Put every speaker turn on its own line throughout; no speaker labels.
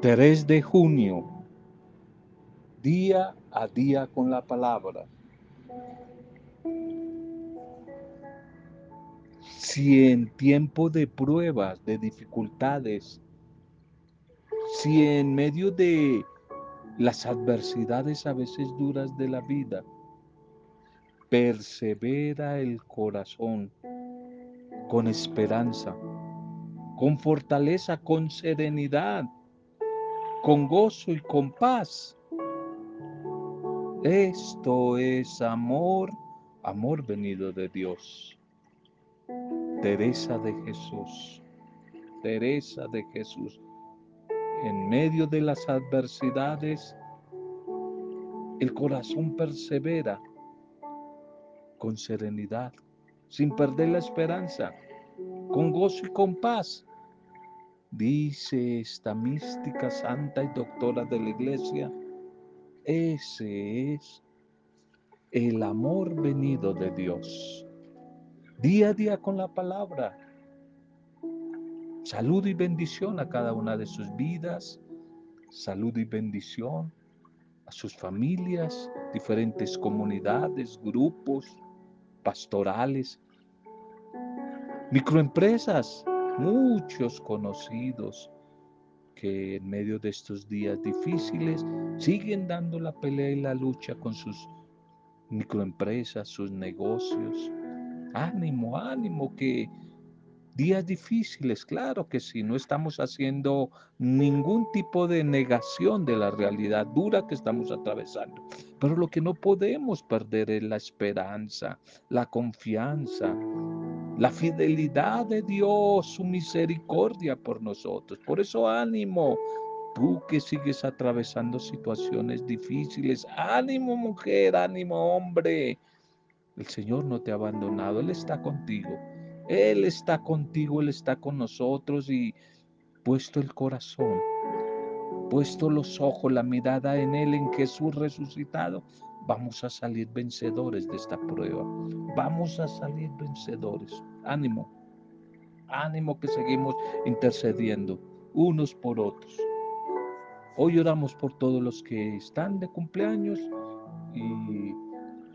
3 de junio, día a día con la palabra. Si en tiempo de pruebas, de dificultades, si en medio de las adversidades a veces duras de la vida, persevera el corazón con esperanza, con fortaleza, con serenidad, con gozo y con paz. Esto es amor, amor venido de Dios. Teresa de Jesús, Teresa de Jesús, en medio de las adversidades, el corazón persevera con serenidad, sin perder la esperanza, con gozo y con paz. Dice esta mística santa y doctora de la iglesia, ese es el amor venido de Dios. Día a día con la palabra. Salud y bendición a cada una de sus vidas. Salud y bendición a sus familias, diferentes comunidades, grupos pastorales, microempresas, muchos conocidos que en medio de estos días difíciles siguen dando la pelea y la lucha con sus microempresas, sus negocios. Ánimo, ánimo, que días difíciles, claro que sí, no estamos haciendo ningún tipo de negación de la realidad dura que estamos atravesando, pero lo que no podemos perder es la esperanza, la confianza, la fidelidad de Dios, su misericordia por nosotros. Por eso ánimo, tú que sigues atravesando situaciones difíciles, ánimo mujer, ánimo hombre. El Señor no te ha abandonado, Él está contigo. Él está contigo, Él está con nosotros y puesto el corazón, puesto los ojos, la mirada en Él, en Jesús resucitado, vamos a salir vencedores de esta prueba. Vamos a salir vencedores. Ánimo, ánimo que seguimos intercediendo unos por otros. Hoy oramos por todos los que están de cumpleaños y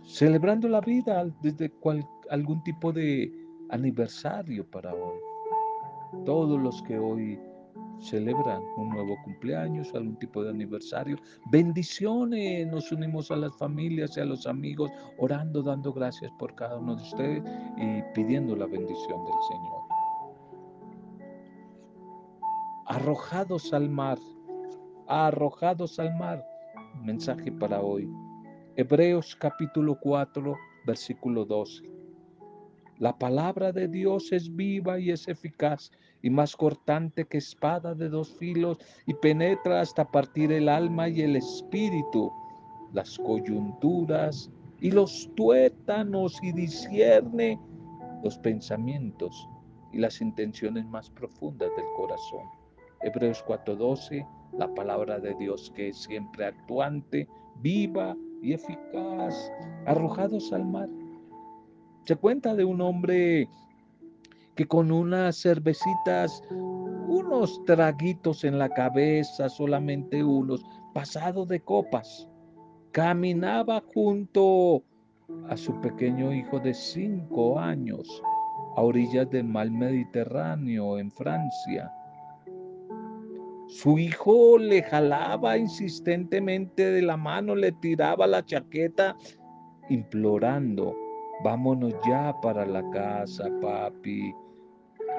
celebrando la vida desde algún tipo de aniversario para hoy. Todos los que hoy celebran un nuevo cumpleaños, algún tipo de aniversario. Bendiciones, nos unimos a las familias y a los amigos, orando, dando gracias por cada uno de ustedes y pidiendo la bendición del Señor. Arrojados al mar, arrojados al mar. Mensaje para hoy. Hebreos capítulo 4, versículo 12. La palabra de Dios es viva y es eficaz y más cortante que espada de dos filos y penetra hasta partir el alma y el espíritu, las coyunturas y los tuétanos y discierne los pensamientos y las intenciones más profundas del corazón. Hebreos 4:12, la palabra de Dios que es siempre actuante, viva y eficaz, arrojados al mar se cuenta de un hombre que con unas cervecitas, unos traguitos en la cabeza, solamente unos, pasado de copas, caminaba junto a su pequeño hijo de cinco años a orillas del mar Mediterráneo en Francia. Su hijo le jalaba insistentemente de la mano, le tiraba la chaqueta, implorando Vámonos ya para la casa, papi.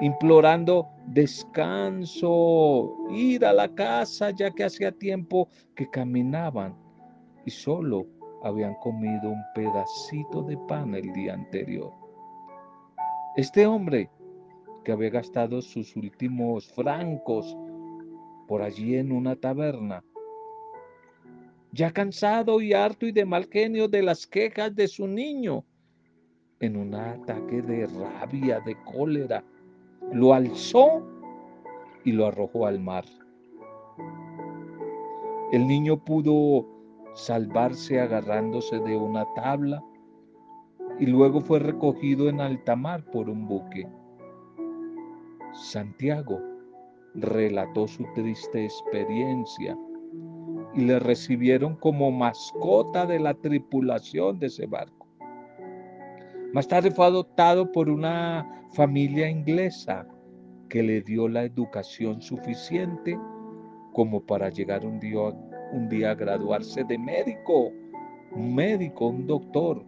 Implorando descanso, ir a la casa ya que hacía tiempo que caminaban y solo habían comido un pedacito de pan el día anterior. Este hombre que había gastado sus últimos francos por allí en una taberna, ya cansado y harto y de mal genio de las quejas de su niño, en un ataque de rabia, de cólera, lo alzó y lo arrojó al mar. El niño pudo salvarse agarrándose de una tabla y luego fue recogido en alta mar por un buque. Santiago, relató su triste experiencia y le recibieron como mascota de la tripulación de ese barco. Más tarde fue adoptado por una familia inglesa que le dio la educación suficiente como para llegar un día, un día a graduarse de médico, un médico, un doctor,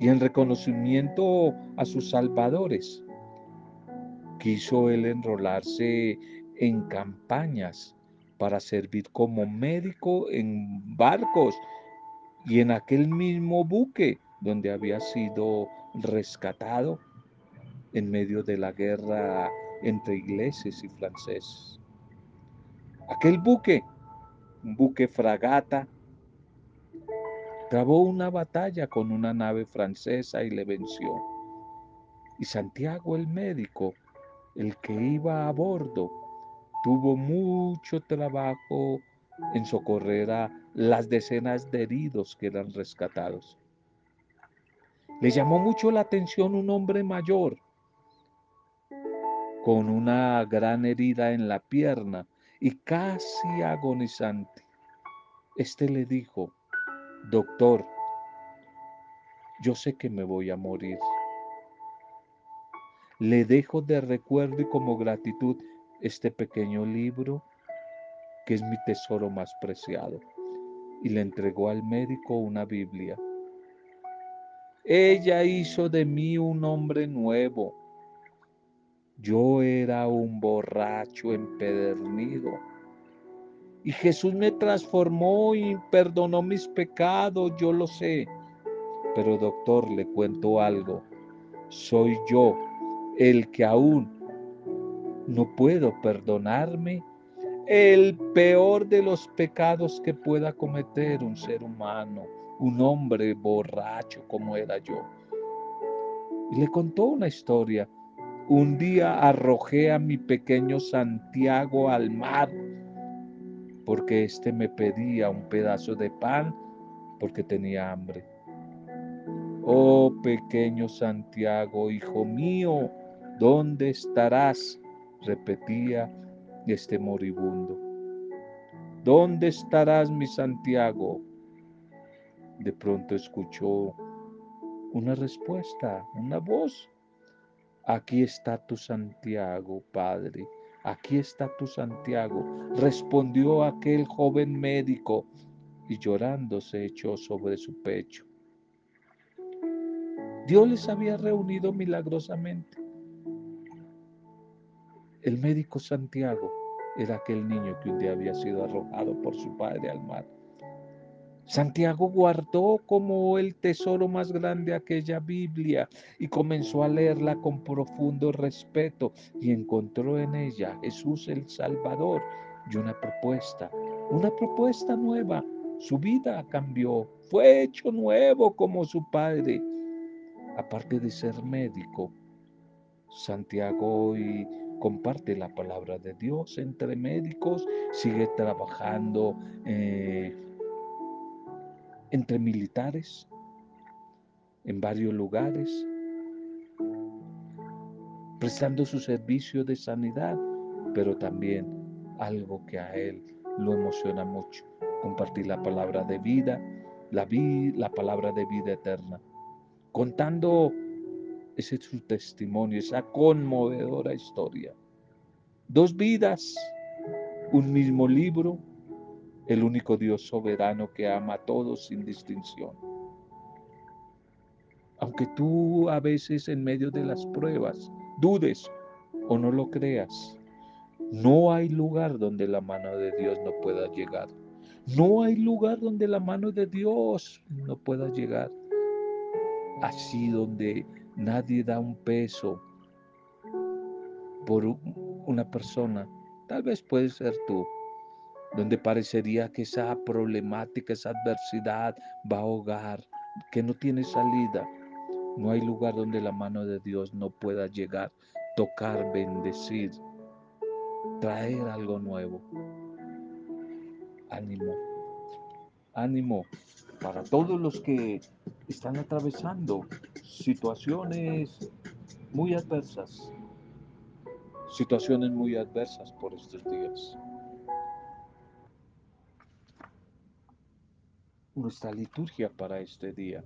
y en reconocimiento a sus salvadores. Quiso él enrolarse en campañas para servir como médico en barcos y en aquel mismo buque donde había sido rescatado en medio de la guerra entre ingleses y franceses. Aquel buque, un buque fragata, trabó una batalla con una nave francesa y le venció. Y Santiago el médico, el que iba a bordo, tuvo mucho trabajo en socorrer a las decenas de heridos que eran rescatados. Le llamó mucho la atención un hombre mayor con una gran herida en la pierna y casi agonizante. Este le dijo, doctor, yo sé que me voy a morir. Le dejo de recuerdo y como gratitud este pequeño libro que es mi tesoro más preciado. Y le entregó al médico una Biblia. Ella hizo de mí un hombre nuevo. Yo era un borracho empedernido. Y Jesús me transformó y perdonó mis pecados, yo lo sé. Pero doctor, le cuento algo. Soy yo el que aún no puedo perdonarme el peor de los pecados que pueda cometer un ser humano, un hombre borracho como era yo. Y le contó una historia. Un día arrojé a mi pequeño Santiago al mar porque éste me pedía un pedazo de pan porque tenía hambre. Oh pequeño Santiago, hijo mío, ¿dónde estarás? repetía este moribundo. ¿Dónde estarás, mi Santiago? De pronto escuchó una respuesta, una voz. Aquí está tu Santiago, Padre. Aquí está tu Santiago, respondió aquel joven médico y llorando se echó sobre su pecho. Dios les había reunido milagrosamente. El médico Santiago era aquel niño que un día había sido arrojado por su padre al mar. Santiago guardó como el tesoro más grande aquella Biblia y comenzó a leerla con profundo respeto y encontró en ella Jesús el Salvador y una propuesta, una propuesta nueva. Su vida cambió, fue hecho nuevo como su padre. Aparte de ser médico, Santiago comparte la palabra de Dios entre médicos, sigue trabajando eh, entre militares en varios lugares, prestando su servicio de sanidad, pero también algo que a él lo emociona mucho, compartir la palabra de vida, la, la palabra de vida eterna, contando ese es su testimonio, esa conmovedora historia. Dos vidas, un mismo libro, el único Dios soberano que ama a todos sin distinción. Aunque tú a veces en medio de las pruebas dudes o no lo creas, no hay lugar donde la mano de Dios no pueda llegar. No hay lugar donde la mano de Dios no pueda llegar. Así donde Nadie da un peso por una persona. Tal vez puede ser tú, donde parecería que esa problemática, esa adversidad va a ahogar, que no tiene salida. No hay lugar donde la mano de Dios no pueda llegar, tocar, bendecir, traer algo nuevo. Ánimo, ánimo para todos los que están atravesando situaciones muy adversas. situaciones muy adversas por estos días. Nuestra liturgia para este día.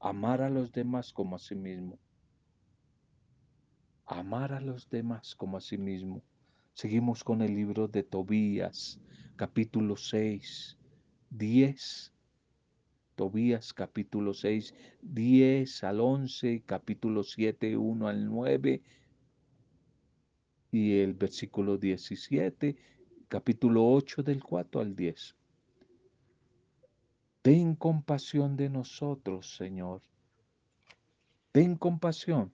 Amar a los demás como a sí mismo. Amar a los demás como a sí mismo. Seguimos con el libro de Tobías, capítulo 6, 10. Tobías capítulo 6, 10 al 11, capítulo 7, 1 al 9 y el versículo 17, capítulo 8 del 4 al 10. Ten compasión de nosotros, Señor. Ten compasión.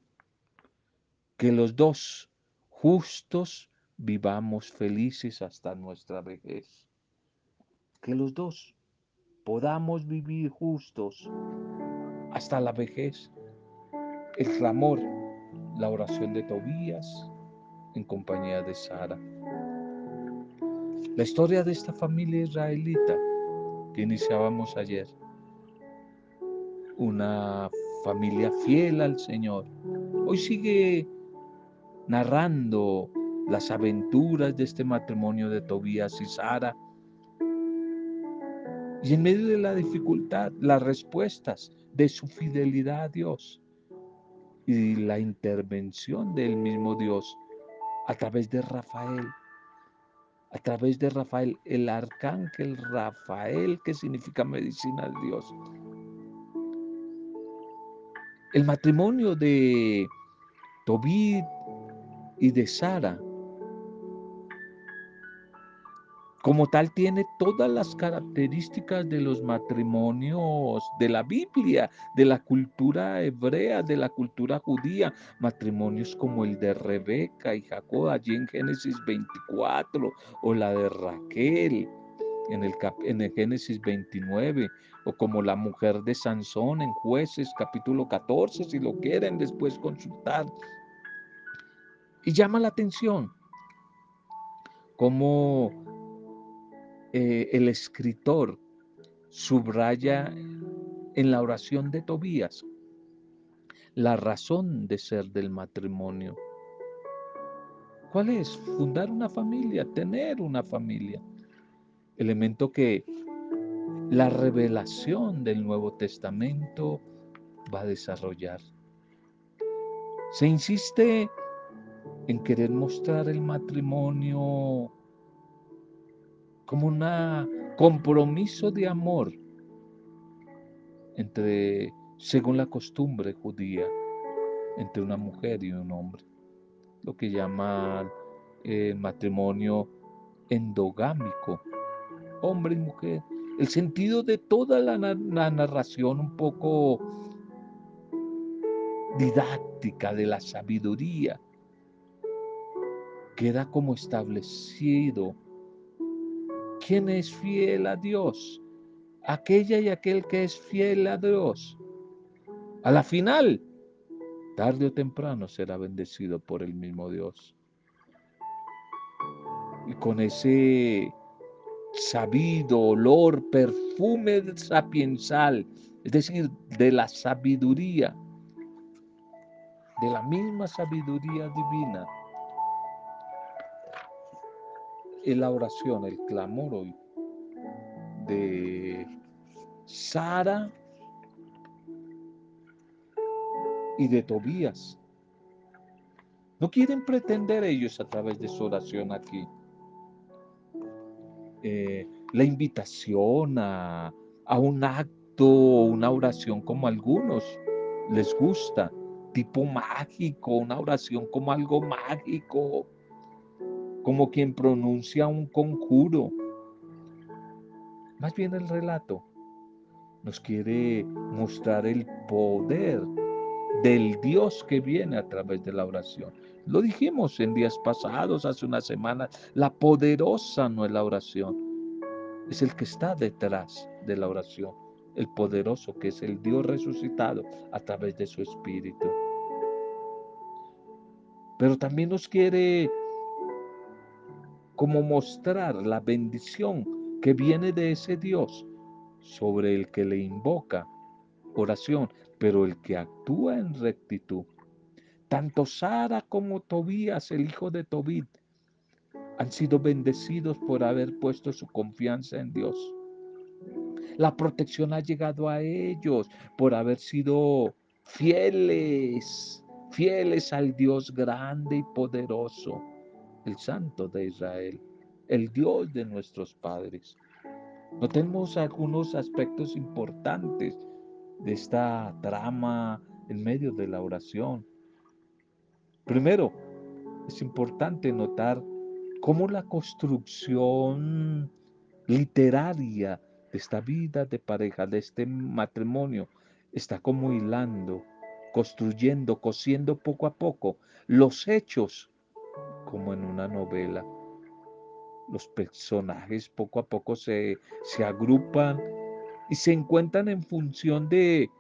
Que los dos justos vivamos felices hasta nuestra vejez. Que los dos podamos vivir justos hasta la vejez. El clamor, la oración de Tobías en compañía de Sara. La historia de esta familia israelita que iniciábamos ayer. Una familia fiel al Señor. Hoy sigue narrando las aventuras de este matrimonio de Tobías y Sara. Y en medio de la dificultad, las respuestas de su fidelidad a Dios y la intervención del mismo Dios a través de Rafael, a través de Rafael, el arcángel Rafael, que significa medicina de Dios. El matrimonio de Tobit y de Sara Como tal, tiene todas las características de los matrimonios de la Biblia, de la cultura hebrea, de la cultura judía. Matrimonios como el de Rebeca y Jacob, allí en Génesis 24, o la de Raquel en el, en el Génesis 29, o como la mujer de Sansón en Jueces capítulo 14, si lo quieren después consultar. Y llama la atención cómo eh, el escritor subraya en la oración de Tobías la razón de ser del matrimonio. ¿Cuál es? Fundar una familia, tener una familia. Elemento que la revelación del Nuevo Testamento va a desarrollar. Se insiste en querer mostrar el matrimonio como un compromiso de amor entre, según la costumbre judía, entre una mujer y un hombre, lo que llama eh, matrimonio endogámico, hombre y mujer. El sentido de toda la, la narración un poco didáctica de la sabiduría queda como establecido ¿Quién es fiel a Dios? Aquella y aquel que es fiel a Dios. A la final, tarde o temprano será bendecido por el mismo Dios. Y con ese sabido olor, perfume sapiensal, es decir, de la sabiduría, de la misma sabiduría divina, la oración, el clamor hoy de Sara y de Tobías. No quieren pretender ellos a través de su oración aquí eh, la invitación a, a un acto o una oración como algunos les gusta, tipo mágico, una oración como algo mágico, como quien pronuncia un conjuro. Más bien el relato nos quiere mostrar el poder del Dios que viene a través de la oración. Lo dijimos en días pasados, hace unas semanas, la poderosa no es la oración, es el que está detrás de la oración, el poderoso que es el Dios resucitado a través de su espíritu. Pero también nos quiere como mostrar la bendición que viene de ese Dios sobre el que le invoca oración, pero el que actúa en rectitud. Tanto Sara como Tobías, el hijo de Tobit, han sido bendecidos por haber puesto su confianza en Dios. La protección ha llegado a ellos por haber sido fieles, fieles al Dios grande y poderoso, el Santo de Israel, el Dios de nuestros padres. Notemos algunos aspectos importantes de esta trama en medio de la oración. Primero, es importante notar cómo la construcción literaria de esta vida de pareja, de este matrimonio, está como hilando, construyendo, cosiendo poco a poco los hechos, como en una novela. Los personajes poco a poco se, se agrupan y se encuentran en función de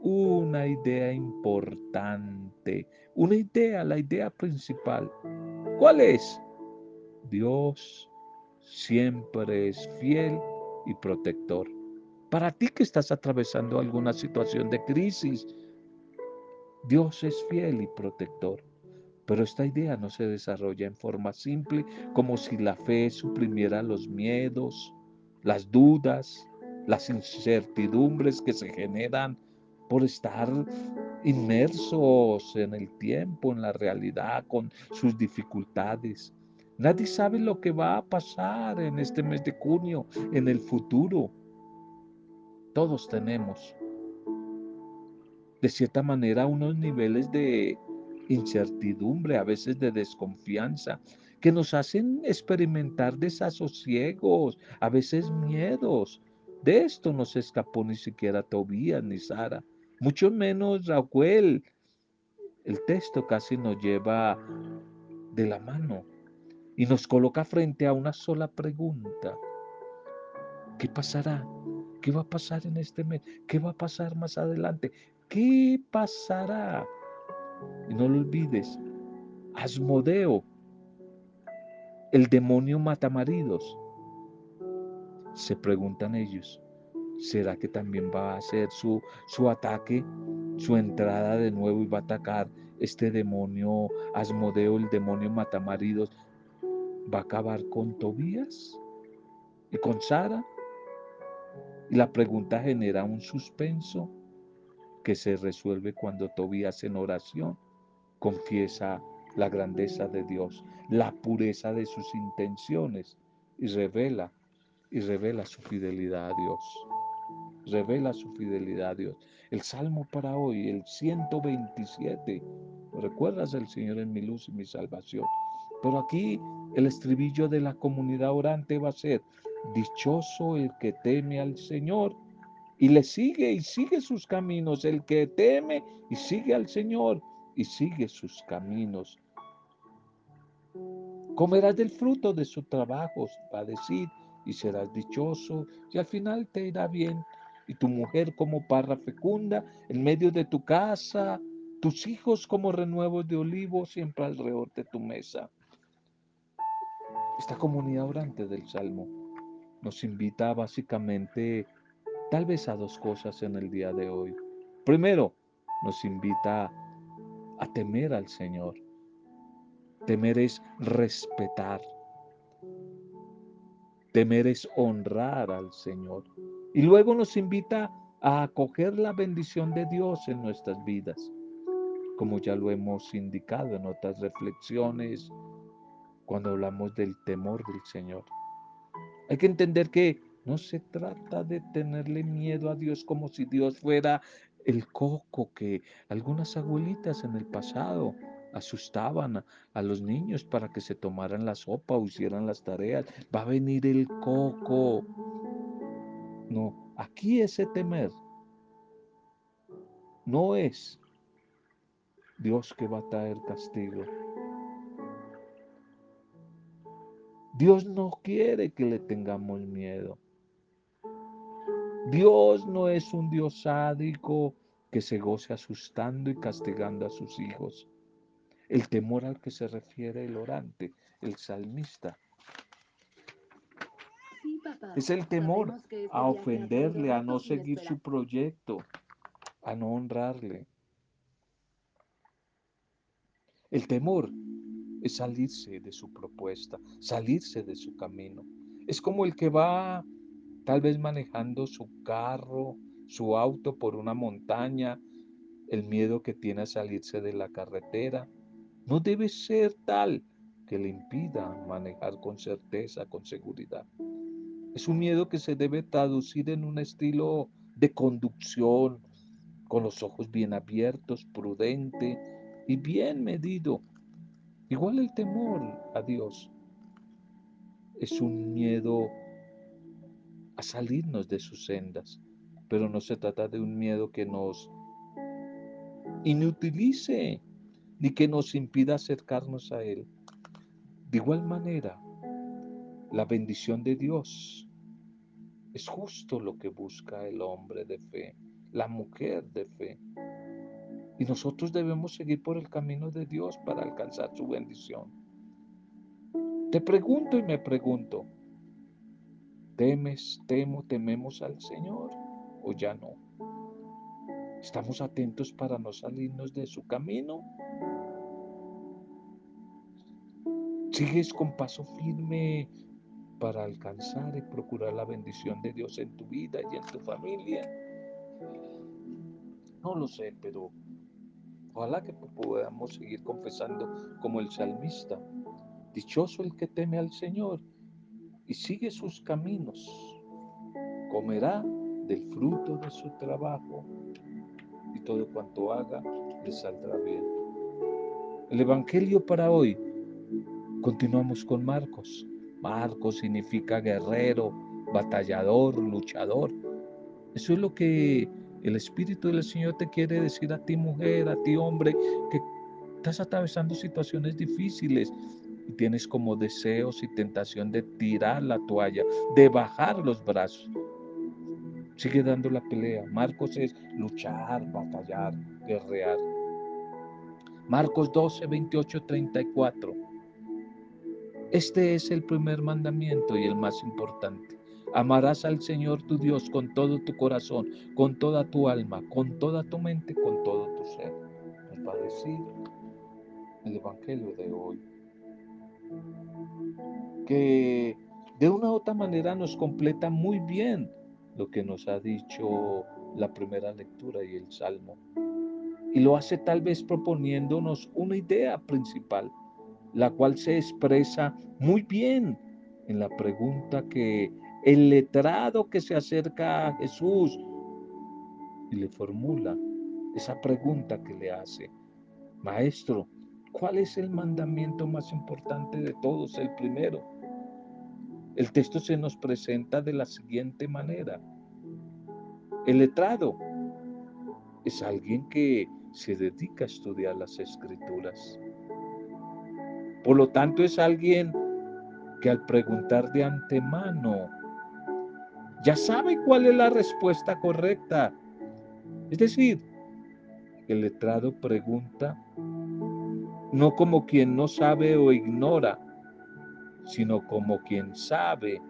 una idea importante, una idea, la idea principal. ¿Cuál es? Dios siempre es fiel y protector. Para ti que estás atravesando alguna situación de crisis, Dios es fiel y protector. Pero esta idea no se desarrolla en forma simple, como si la fe suprimiera los miedos, las dudas, las incertidumbres que se generan por estar inmersos en el tiempo, en la realidad, con sus dificultades. Nadie sabe lo que va a pasar en este mes de junio, en el futuro. Todos tenemos, de cierta manera, unos niveles de incertidumbre, a veces de desconfianza, que nos hacen experimentar desasosiegos, a veces miedos. De esto no se escapó ni siquiera Tobías ni Sara, mucho menos Raquel. El texto casi nos lleva de la mano y nos coloca frente a una sola pregunta. ¿Qué pasará? ¿Qué va a pasar en este mes? ¿Qué va a pasar más adelante? ¿Qué pasará? Y no lo olvides, Asmodeo, el demonio matamaridos. Se preguntan ellos, ¿será que también va a hacer su, su ataque, su entrada de nuevo y va a atacar este demonio Asmodeo, el demonio matamaridos, va a acabar con Tobías y con Sara. Y la pregunta genera un suspenso que se resuelve cuando Tobías en oración confiesa la grandeza de Dios, la pureza de sus intenciones y revela y revela su fidelidad a Dios. Revela su fidelidad a Dios. El salmo para hoy, el 127. ¿Recuerdas el Señor en mi luz y mi salvación? Pero aquí el estribillo de la comunidad orante va a ser, dichoso el que teme al Señor y le sigue y sigue sus caminos, el que teme y sigue al Señor y sigue sus caminos. Comerás del fruto de su trabajo, va a decir, y serás dichoso, y al final te irá bien. Y tu mujer como parra fecunda en medio de tu casa, tus hijos como renuevos de olivo siempre alrededor de tu mesa. Esta comunidad orante del Salmo nos invita básicamente tal vez a dos cosas en el día de hoy. Primero, nos invita a temer al Señor. Temer es respetar. Temer es honrar al Señor. Y luego nos invita a acoger la bendición de Dios en nuestras vidas, como ya lo hemos indicado en otras reflexiones cuando hablamos del temor del Señor. Hay que entender que no se trata de tenerle miedo a Dios como si Dios fuera el coco que algunas abuelitas en el pasado asustaban a, los niños para que se tomaran la sopa o hicieran las tareas. Va a venir el coco. No, aquí ese temer no es Dios que va a traer castigo. Dios no quiere que le tengamos miedo. Dios no es un Dios sádico que se goce asustando y castigando a sus hijos. El temor al que se refiere el orante, el salmista, es el temor a ofenderle, a no seguir su proyecto, a no honrarle. El temor es salirse de su propuesta, salirse de su camino. Es como el que va tal vez manejando su carro, su auto por una montaña, el miedo que tiene a salirse de la carretera. No debe ser tal que le impida manejar con certeza, con seguridad. Es un miedo que se debe traducir en un estilo de conducción, con los ojos bien abiertos, prudente y bien medido. Igual el temor a Dios es un miedo a salirnos de sus sendas, pero no se trata de un miedo que nos inutilice ni que nos impida acercarnos a Él. De igual manera, la bendición de Dios es justo lo que busca el hombre de fe, la mujer de fe. Y nosotros debemos seguir por el camino de Dios para alcanzar su bendición. Te pregunto y me pregunto, ¿temes, temo, tememos al Señor o ya no? ¿Estamos atentos para no salirnos de su camino? ¿Sigues con paso firme para alcanzar y procurar la bendición de Dios en tu vida y en tu familia? No lo sé, pero ojalá que podamos seguir confesando como el salmista. Dichoso el que teme al Señor y sigue sus caminos. Comerá del fruto de su trabajo y todo cuanto haga le saldrá bien. El Evangelio para hoy. Continuamos con Marcos. Marcos significa guerrero, batallador, luchador. Eso es lo que el Espíritu del Señor te quiere decir a ti mujer, a ti hombre, que estás atravesando situaciones difíciles y tienes como deseos y tentación de tirar la toalla, de bajar los brazos. Sigue dando la pelea. Marcos es luchar, batallar, guerrear. Marcos 12, 28, 34. Este es el primer mandamiento y el más importante. Amarás al Señor tu Dios con todo tu corazón, con toda tu alma, con toda tu mente, con todo tu ser. Nos va a decir el Evangelio de hoy. Que de una u otra manera nos completa muy bien lo que nos ha dicho la primera lectura y el Salmo. Y lo hace tal vez proponiéndonos una idea principal, la cual se expresa muy bien en la pregunta que el letrado que se acerca a Jesús y le formula esa pregunta que le hace, Maestro, ¿cuál es el mandamiento más importante de todos? El primero. El texto se nos presenta de la siguiente manera. El letrado es alguien que se dedica a estudiar las escrituras. Por lo tanto, es alguien que al preguntar de antemano ya sabe cuál es la respuesta correcta. Es decir, el letrado pregunta no como quien no sabe o ignora, sino como quien sabe,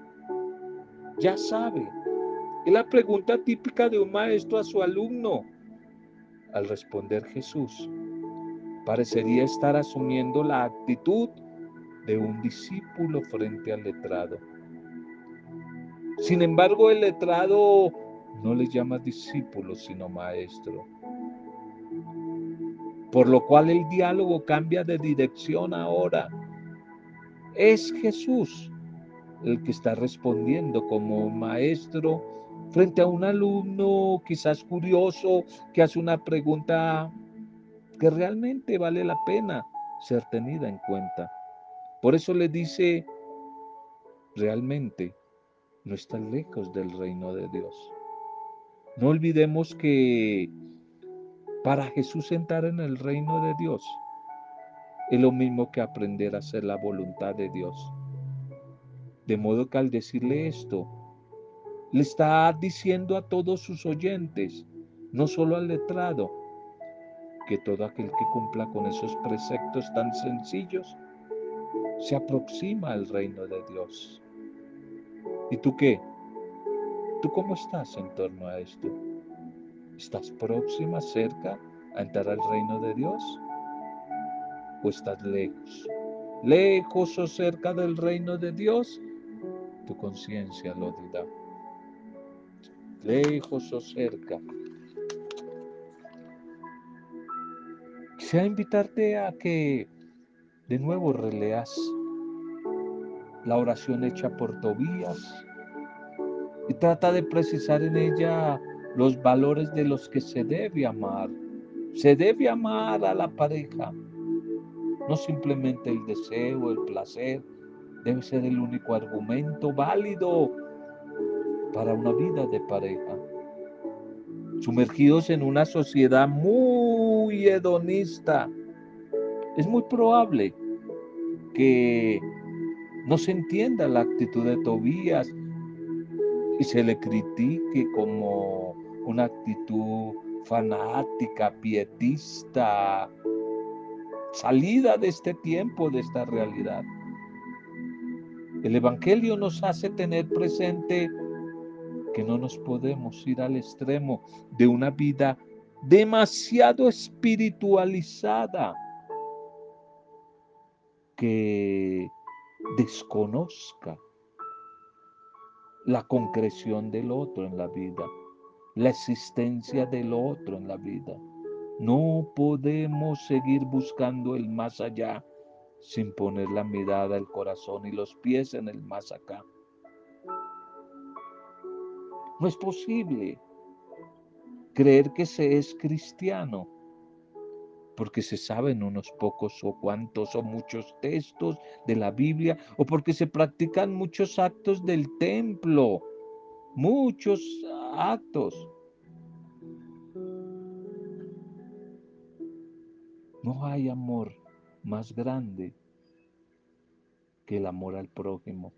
ya sabe. Es la pregunta típica de un maestro a su alumno. Al responder Jesús, parecería estar asumiendo la actitud de un discípulo frente al letrado. Sin embargo, el letrado no le llama discípulo, sino maestro. Por lo cual el diálogo cambia de dirección ahora es Jesús el que está respondiendo como maestro frente a un alumno quizás curioso que hace una pregunta que realmente vale la pena ser tenida en cuenta. Por eso le dice, realmente no está lejos del reino de Dios. No olvidemos que para Jesús entrar en el reino de Dios, es lo mismo que aprender a hacer la voluntad de Dios. De modo que al decirle esto, le está diciendo a todos sus oyentes, no solo al letrado, que todo aquel que cumpla con esos preceptos tan sencillos se aproxima al reino de Dios. ¿Y tú qué? ¿Tú cómo estás en torno a esto? ¿Estás próxima, cerca a entrar al reino de Dios? o estás lejos. Lejos o cerca del reino de Dios, tu conciencia lo dirá. Lejos o cerca. Quisiera invitarte a que de nuevo releas la oración hecha por Tobías y trata de precisar en ella los valores de los que se debe amar. Se debe amar a la pareja, no simplemente el deseo, el placer, debe ser el único argumento válido para una vida de pareja. Sumergidos en una sociedad muy hedonista, es muy probable que no se entienda la actitud de Tobías y se le critique como una actitud fanática, pietista, salida de este tiempo, de esta realidad. El Evangelio nos hace tener presente que no nos podemos ir al extremo de una vida demasiado espiritualizada que desconozca la concreción del otro en la vida, la existencia del otro en la vida. No podemos seguir buscando el más allá sin poner la mirada, el corazón y los pies en el más acá. No es posible creer que se es cristiano porque se saben unos pocos o cuantos o muchos textos de la Biblia o porque se practican muchos actos del templo, muchos actos. No hay amor más grande que el amor al prójimo.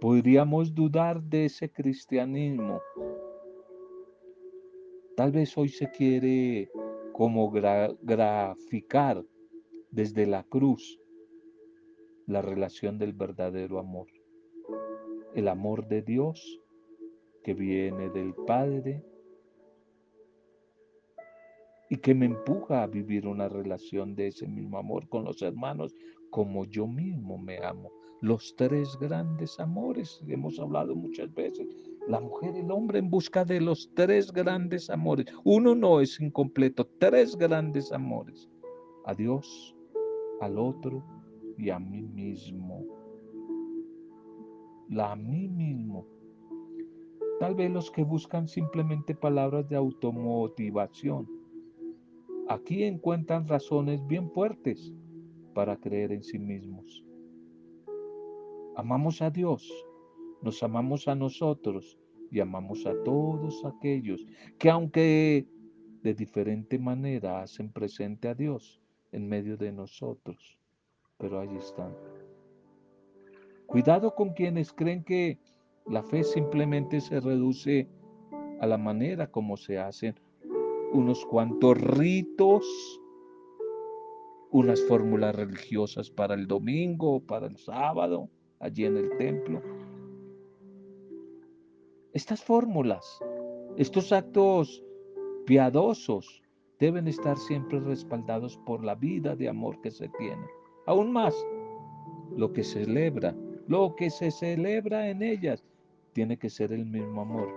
Podríamos dudar de ese cristianismo. Tal vez hoy se quiere como graficar desde la cruz la relación del verdadero amor. El amor de Dios que viene del Padre y que me empuja a vivir una relación de ese mismo amor con los hermanos como yo mismo me amo. Los tres grandes amores, hemos hablado muchas veces, la mujer y el hombre en busca de los tres grandes amores. Uno no es incompleto, tres grandes amores. A Dios, al otro y a mí mismo. La a mí mismo. Tal vez los que buscan simplemente palabras de automotivación. Aquí encuentran razones bien fuertes para creer en sí mismos. Amamos a Dios nos amamos a nosotros y amamos a todos aquellos que aunque de diferente manera hacen presente a Dios en medio de nosotros, pero ahí están. Cuidado con quienes creen que la fe simplemente se reduce a la manera como se hacen unos cuantos ritos, unas fórmulas religiosas para el domingo para el sábado, allí en el templo. Estas fórmulas, estos actos piadosos deben estar siempre respaldados por la vida de amor que se tiene. Aún más, lo que celebra, lo que se celebra en ellas, tiene que ser el mismo amor,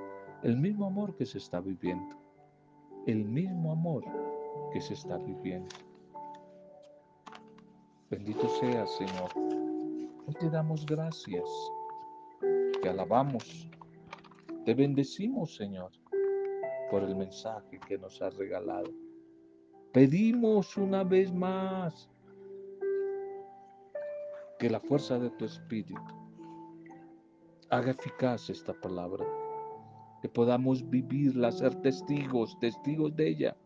el mismo amor que se está viviendo, el mismo amor que se está viviendo. Bendito sea, Señor. Te damos gracias, te alabamos te bendecimos, Señor, por el mensaje que nos has regalado. Pedimos una vez más que la fuerza de tu Espíritu haga eficaz esta palabra, que podamos vivirla, ser testigos, testigos de ella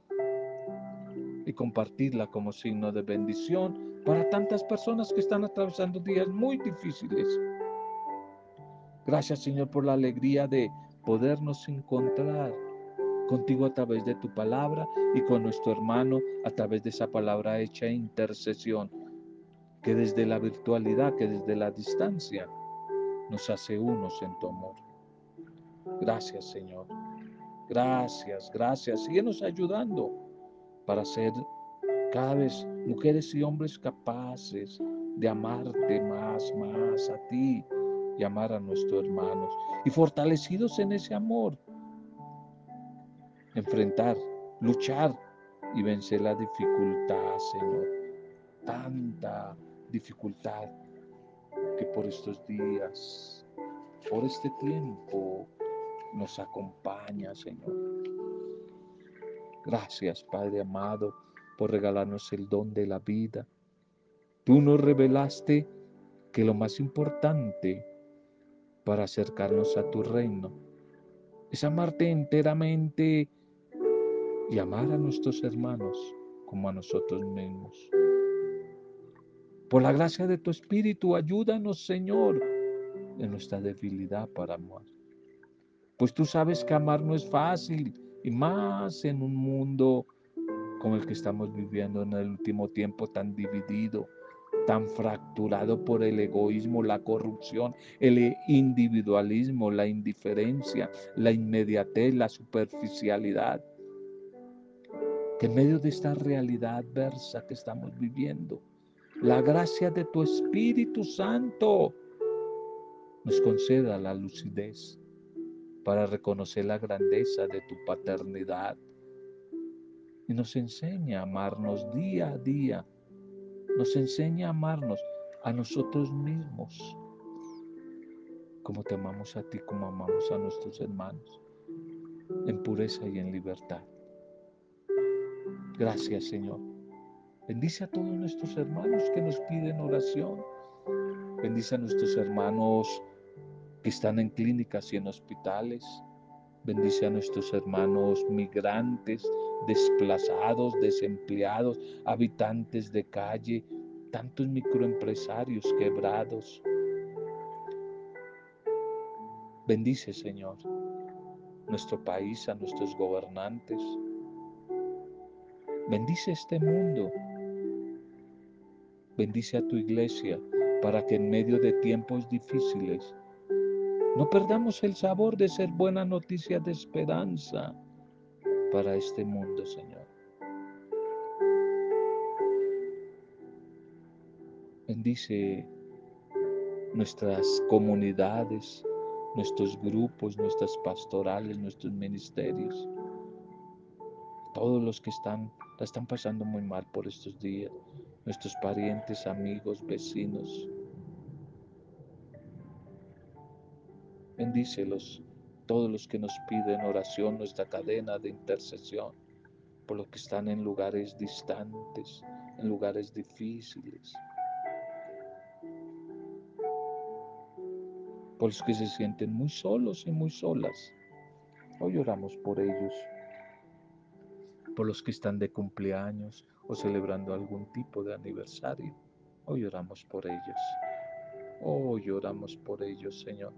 y compartirla como signo de bendición para tantas personas que están atravesando días muy difíciles. Gracias Señor por la alegría de podernos encontrar contigo a través de tu palabra y con nuestro hermano a través de esa palabra hecha intercesión, que desde la virtualidad, que desde la distancia, nos hace unos en tu amor. Gracias Señor. Gracias, gracias. Síguenos ayudando para ser cada vez mujeres y hombres capaces de amarte más, más a ti y amar a nuestros hermanos. Y fortalecidos en ese amor, enfrentar, luchar y vencer la dificultad, Señor. Tanta dificultad que por estos días, por este tiempo, nos acompaña, Señor. Gracias, Padre amado, por regalarnos el don de la vida. Tú nos revelaste que lo más importante para acercarnos a tu reino es amarte enteramente y amar a nuestros hermanos como a nosotros mismos. Por la gracia de tu Espíritu, ayúdanos, Señor, en nuestra debilidad para amar. Pues tú sabes que amar no es fácil y más en un mundo como el que estamos viviendo en el último tiempo tan dividido, tan fracturado por el egoísmo, la corrupción, el individualismo, la indiferencia, la inmediatez, la superficialidad que en medio de esta realidad adversa que estamos viviendo, la gracia de tu Espíritu Santo nos conceda la lucidez para reconocer la grandeza de tu paternidad y nos enseña a amarnos día a día, nos enseña a amarnos a nosotros mismos, como te amamos a ti, como amamos a nuestros hermanos, en pureza y en libertad. Gracias, Señor. Bendice a todos nuestros hermanos que nos piden oración. Bendice a nuestros hermanos que están en clínicas y en hospitales. Bendice a nuestros hermanos migrantes, desplazados, desempleados, habitantes de calle, tantos microempresarios quebrados. Bendice, Señor, nuestro país, a nuestros gobernantes, Bendice este mundo. Bendice a tu iglesia para que en medio de tiempos difíciles no perdamos el sabor de ser buena noticia de esperanza para este mundo, Señor. Bendice nuestras comunidades, nuestros grupos, nuestras pastorales, nuestros ministerios, todos los que están están pasando muy mal por estos días, nuestros parientes, amigos, vecinos. Bendícelos, todos los que nos piden oración, nuestra cadena de intercesión, por los que están en lugares distantes, en lugares difíciles, por los que se sienten muy solos y muy solas. Hoy oramos por ellos por los que están de cumpleaños o celebrando algún tipo de aniversario. Hoy oramos por ellos. Hoy oramos por ellos, Señor.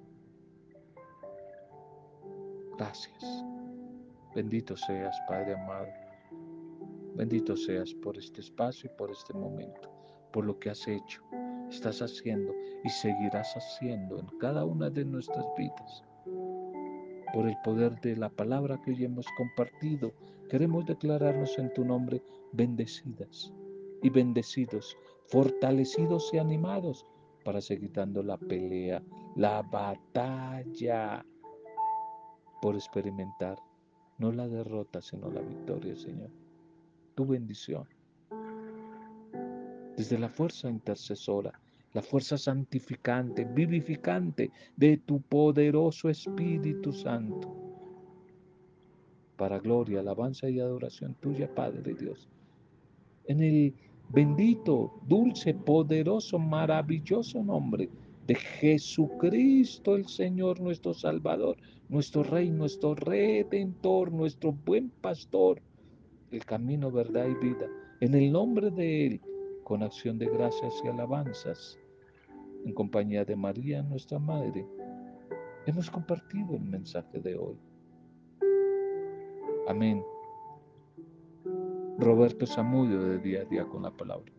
Gracias. Bendito seas, Padre amado. Bendito seas por este espacio y por este momento, por lo que has hecho, estás haciendo y seguirás haciendo en cada una de nuestras vidas. Por el poder de la palabra que hoy hemos compartido, Queremos declararnos en tu nombre bendecidas y bendecidos, fortalecidos y animados para seguir dando la pelea, la batalla por experimentar no la derrota, sino la victoria, Señor. Tu bendición. Desde la fuerza intercesora, la fuerza santificante, vivificante de tu poderoso Espíritu Santo para gloria, alabanza y adoración tuya, Padre Dios. En el bendito, dulce, poderoso, maravilloso nombre de Jesucristo el Señor, nuestro Salvador, nuestro Rey, nuestro Redentor, nuestro buen pastor, el camino, verdad y vida. En el nombre de Él, con acción de gracias y alabanzas, en compañía de María, nuestra Madre, hemos compartido el mensaje de hoy. Amén. Roberto Zamudio de día a día con la palabra.